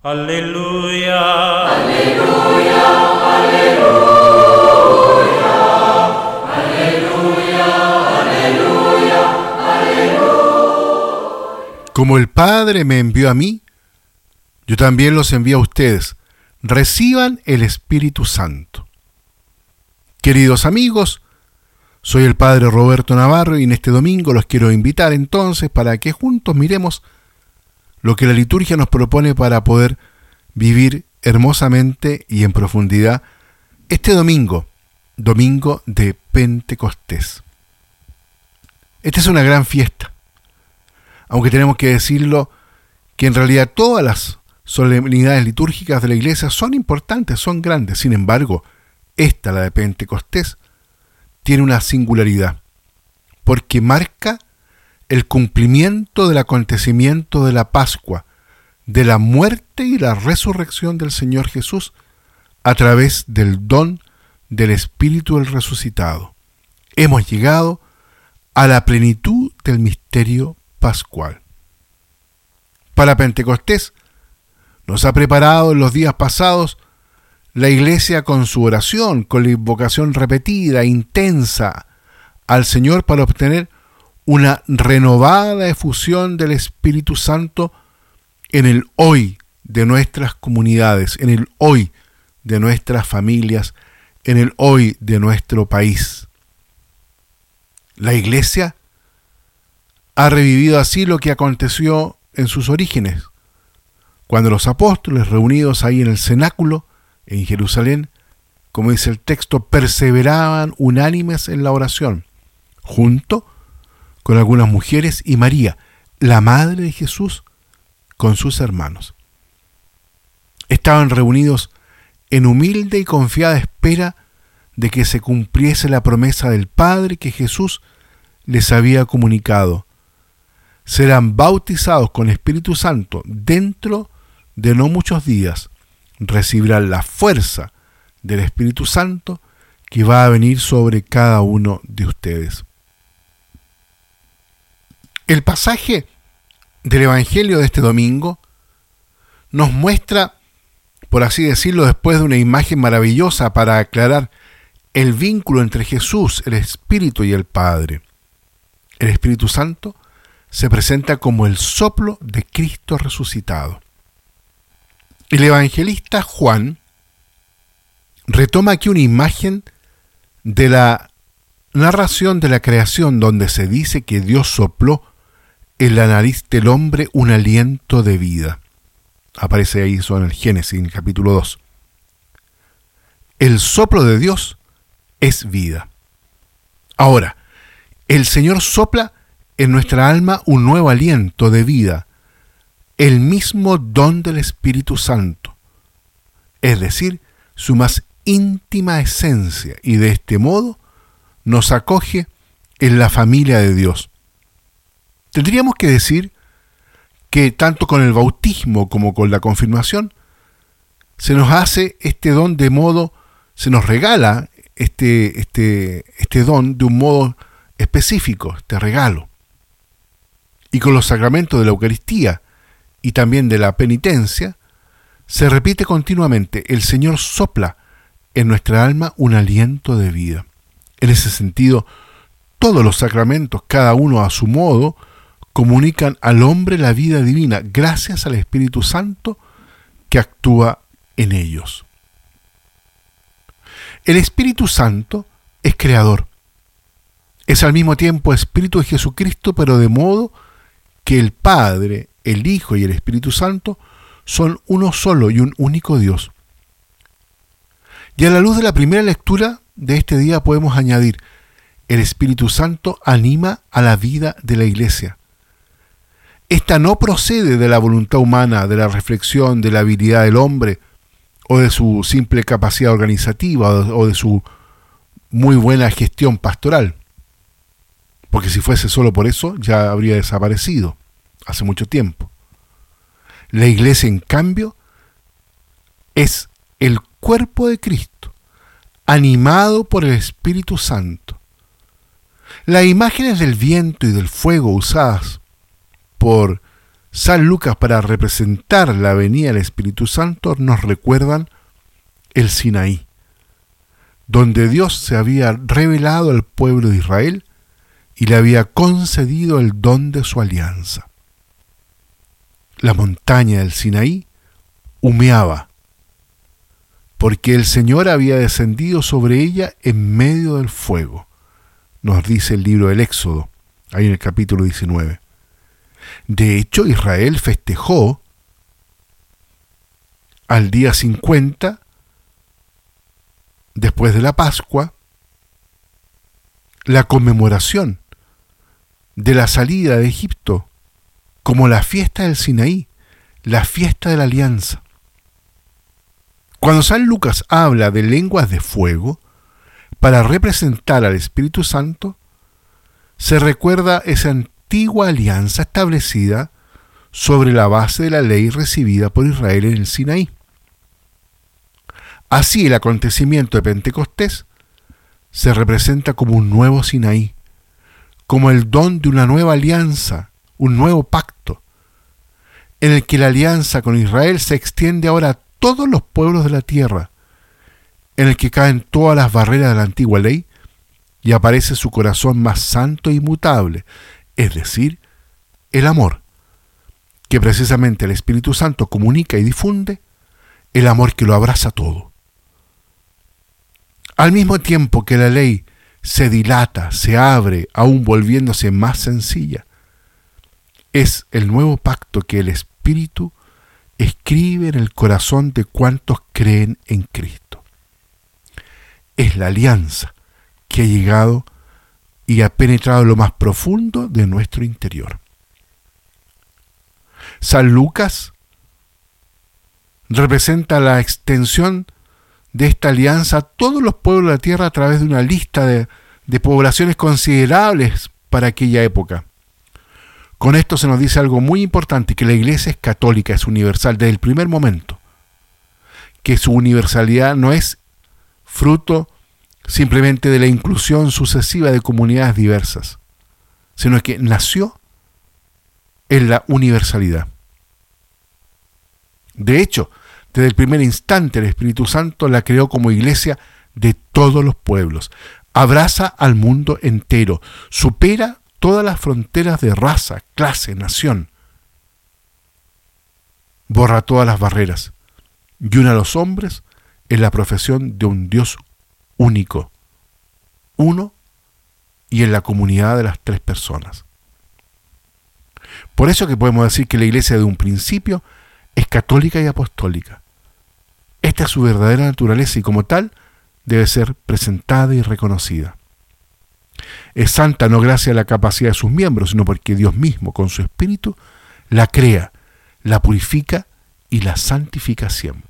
Aleluya. Aleluya, aleluya. Aleluya, aleluya, aleluya. Como el Padre me envió a mí, yo también los envío a ustedes. Reciban el Espíritu Santo. Queridos amigos, soy el Padre Roberto Navarro y en este domingo los quiero invitar entonces para que juntos miremos lo que la liturgia nos propone para poder vivir hermosamente y en profundidad este domingo, domingo de Pentecostés. Esta es una gran fiesta, aunque tenemos que decirlo que en realidad todas las solemnidades litúrgicas de la iglesia son importantes, son grandes, sin embargo, esta, la de Pentecostés, tiene una singularidad, porque marca el cumplimiento del acontecimiento de la Pascua, de la muerte y la resurrección del Señor Jesús a través del don del Espíritu del resucitado. Hemos llegado a la plenitud del misterio pascual. Para Pentecostés nos ha preparado en los días pasados la iglesia con su oración, con la invocación repetida, intensa al Señor para obtener una renovada efusión del Espíritu Santo en el hoy de nuestras comunidades, en el hoy de nuestras familias, en el hoy de nuestro país. La iglesia ha revivido así lo que aconteció en sus orígenes, cuando los apóstoles reunidos ahí en el cenáculo, en Jerusalén, como dice el texto, perseveraban unánimes en la oración, junto con algunas mujeres y María, la madre de Jesús, con sus hermanos. Estaban reunidos en humilde y confiada espera de que se cumpliese la promesa del Padre que Jesús les había comunicado. Serán bautizados con Espíritu Santo dentro de no muchos días. Recibirán la fuerza del Espíritu Santo que va a venir sobre cada uno de ustedes. El pasaje del Evangelio de este domingo nos muestra, por así decirlo, después de una imagen maravillosa para aclarar el vínculo entre Jesús, el Espíritu y el Padre. El Espíritu Santo se presenta como el soplo de Cristo resucitado. El evangelista Juan retoma aquí una imagen de la narración de la creación donde se dice que Dios sopló en la nariz del hombre un aliento de vida. Aparece ahí en el Génesis, en el capítulo 2. El soplo de Dios es vida. Ahora, el Señor sopla en nuestra alma un nuevo aliento de vida, el mismo don del Espíritu Santo, es decir, su más íntima esencia, y de este modo nos acoge en la familia de Dios. Tendríamos que decir que tanto con el bautismo como con la confirmación, se nos hace este don de modo, se nos regala este, este, este don de un modo específico, este regalo. Y con los sacramentos de la Eucaristía y también de la penitencia, se repite continuamente, el Señor sopla en nuestra alma un aliento de vida. En ese sentido, todos los sacramentos, cada uno a su modo, comunican al hombre la vida divina gracias al Espíritu Santo que actúa en ellos. El Espíritu Santo es creador. Es al mismo tiempo Espíritu de Jesucristo, pero de modo que el Padre, el Hijo y el Espíritu Santo son uno solo y un único Dios. Y a la luz de la primera lectura de este día podemos añadir, el Espíritu Santo anima a la vida de la iglesia. Esta no procede de la voluntad humana, de la reflexión, de la habilidad del hombre, o de su simple capacidad organizativa, o de su muy buena gestión pastoral. Porque si fuese solo por eso, ya habría desaparecido hace mucho tiempo. La iglesia, en cambio, es el cuerpo de Cristo, animado por el Espíritu Santo. Las imágenes del viento y del fuego usadas por San Lucas para representar la venida del Espíritu Santo nos recuerdan el Sinaí, donde Dios se había revelado al pueblo de Israel y le había concedido el don de su alianza. La montaña del Sinaí humeaba, porque el Señor había descendido sobre ella en medio del fuego, nos dice el libro del Éxodo, ahí en el capítulo 19. De hecho, Israel festejó al día 50, después de la Pascua, la conmemoración de la salida de Egipto como la fiesta del Sinaí, la fiesta de la alianza. Cuando San Lucas habla de lenguas de fuego, para representar al Espíritu Santo, se recuerda esa antigua alianza establecida sobre la base de la ley recibida por Israel en el Sinaí. Así el acontecimiento de Pentecostés se representa como un nuevo Sinaí, como el don de una nueva alianza, un nuevo pacto, en el que la alianza con Israel se extiende ahora a todos los pueblos de la tierra, en el que caen todas las barreras de la antigua ley y aparece su corazón más santo e inmutable, es decir, el amor, que precisamente el Espíritu Santo comunica y difunde, el amor que lo abraza todo. Al mismo tiempo que la ley se dilata, se abre, aún volviéndose más sencilla, es el nuevo pacto que el Espíritu escribe en el corazón de cuantos creen en Cristo. Es la alianza que ha llegado y ha penetrado lo más profundo de nuestro interior. San Lucas representa la extensión de esta alianza a todos los pueblos de la tierra a través de una lista de, poblaciones considerables para aquella época. Con esto se nos dice algo muy importante, que la iglesia es católica, es universal desde el primer momento, que su universalidad no es fruto simplemente de la inclusión sucesiva de comunidades diversas, sino que nació en la universalidad. De hecho, desde el primer instante el Espíritu Santo la creó como iglesia de todos los pueblos. Abraza al mundo entero, supera todas las fronteras de raza, clase, nación. Borra todas las barreras y une a los hombres en la profesión de un Dios único, uno y en la comunidad de las tres personas. Por eso que podemos decir que la iglesia de un principio es católica y apostólica. Esta es su verdadera naturaleza y como tal debe ser presentada y reconocida. Es santa no gracias a la capacidad de sus miembros, sino porque Dios mismo, con su espíritu, la crea, la purifica y la santifica siempre.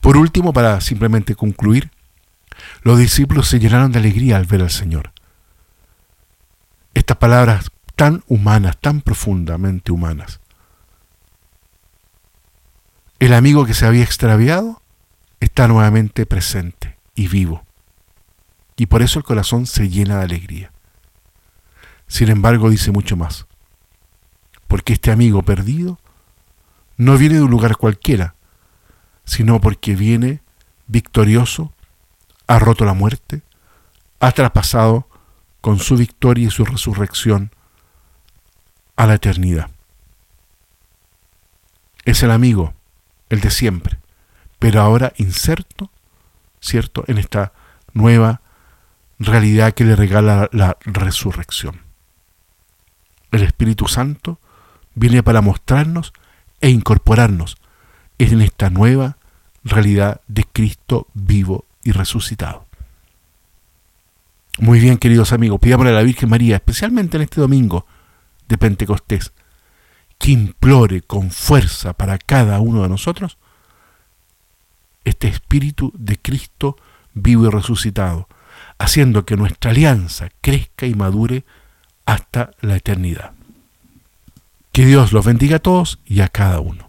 Por último, para simplemente concluir, los discípulos se llenaron de alegría al ver al Señor. Estas palabras tan humanas, tan profundamente humanas. El amigo que se había extraviado está nuevamente presente y vivo. Y por eso el corazón se llena de alegría. Sin embargo, dice mucho más. Porque este amigo perdido no viene de un lugar cualquiera, sino porque viene victorioso, ha roto la muerte, ha traspasado con su victoria y su resurrección a la eternidad. Es el amigo, el de siempre, pero ahora inserto, ¿cierto?, en esta nueva realidad que le regala la resurrección. El Espíritu Santo viene para mostrarnos e incorporarnos en esta nueva realidad de Cristo vivo y resucitado. Muy bien, queridos amigos, pidámosle a la Virgen María, especialmente en este domingo de Pentecostés, que implore con fuerza para cada uno de nosotros este Espíritu de Cristo vivo y resucitado, haciendo que nuestra alianza crezca y madure hasta la eternidad. Que Dios los bendiga a todos y a cada uno.